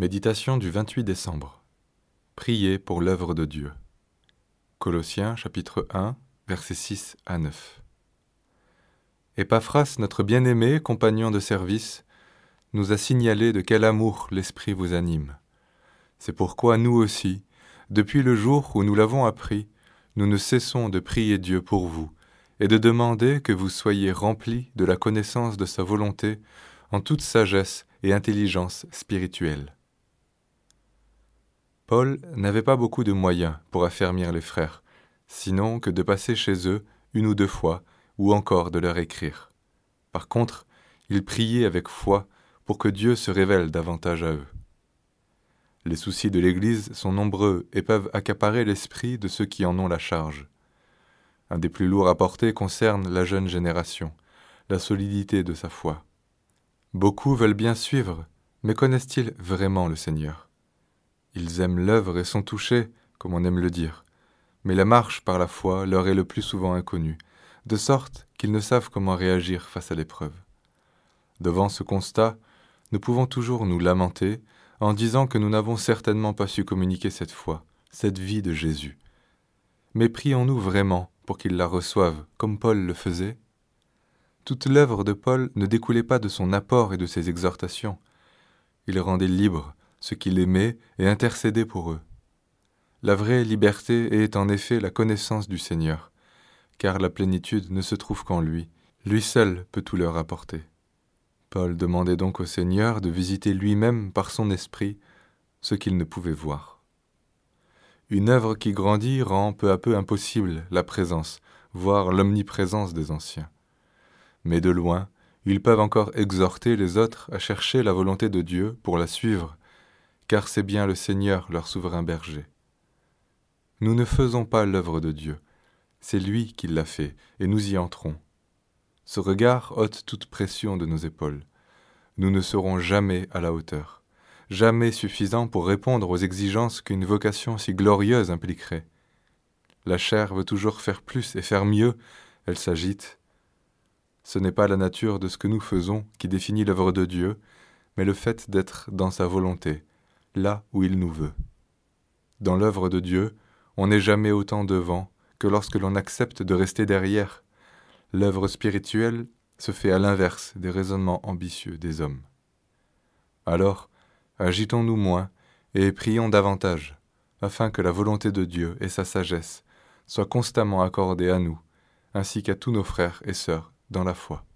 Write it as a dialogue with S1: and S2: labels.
S1: Méditation du 28 décembre. Priez pour l'œuvre de Dieu. Colossiens chapitre 1, versets 6 à 9. Épaphras, notre bien-aimé compagnon de service, nous a signalé de quel amour l'Esprit vous anime. C'est pourquoi nous aussi, depuis le jour où nous l'avons appris, nous ne cessons de prier Dieu pour vous et de demander que vous soyez remplis de la connaissance de sa volonté en toute sagesse et intelligence spirituelle. Paul n'avait pas beaucoup de moyens pour affermir les frères, sinon que de passer chez eux une ou deux fois, ou encore de leur écrire. Par contre, il priait avec foi pour que Dieu se révèle davantage à eux. Les soucis de l'Église sont nombreux et peuvent accaparer l'esprit de ceux qui en ont la charge. Un des plus lourds à porter concerne la jeune génération, la solidité de sa foi. Beaucoup veulent bien suivre, mais connaissent-ils vraiment le Seigneur? Ils aiment l'œuvre et sont touchés, comme on aime le dire. Mais la marche par la foi leur est le plus souvent inconnue, de sorte qu'ils ne savent comment réagir face à l'épreuve. Devant ce constat, nous pouvons toujours nous lamenter en disant que nous n'avons certainement pas su communiquer cette foi, cette vie de Jésus. Mais prions-nous vraiment pour qu'ils la reçoivent, comme Paul le faisait? Toute l'œuvre de Paul ne découlait pas de son apport et de ses exhortations. Il rendait libre, ce qu'il aimait et intercédait pour eux. La vraie liberté est en effet la connaissance du Seigneur, car la plénitude ne se trouve qu'en lui, lui seul peut tout leur apporter. Paul demandait donc au Seigneur de visiter lui-même par son esprit ce qu'il ne pouvait voir. Une œuvre qui grandit rend peu à peu impossible la présence, voire l'omniprésence des anciens. Mais de loin, ils peuvent encore exhorter les autres à chercher la volonté de Dieu pour la suivre car c'est bien le Seigneur leur souverain berger. Nous ne faisons pas l'œuvre de Dieu, c'est lui qui l'a fait, et nous y entrons. Ce regard ôte toute pression de nos épaules. Nous ne serons jamais à la hauteur, jamais suffisants pour répondre aux exigences qu'une vocation si glorieuse impliquerait. La chair veut toujours faire plus et faire mieux, elle s'agite. Ce n'est pas la nature de ce que nous faisons qui définit l'œuvre de Dieu, mais le fait d'être dans sa volonté, là où il nous veut. Dans l'œuvre de Dieu, on n'est jamais autant devant que lorsque l'on accepte de rester derrière. L'œuvre spirituelle se fait à l'inverse des raisonnements ambitieux des hommes. Alors, agitons-nous moins et prions davantage, afin que la volonté de Dieu et sa sagesse soient constamment accordées à nous, ainsi qu'à tous nos frères et sœurs dans la foi.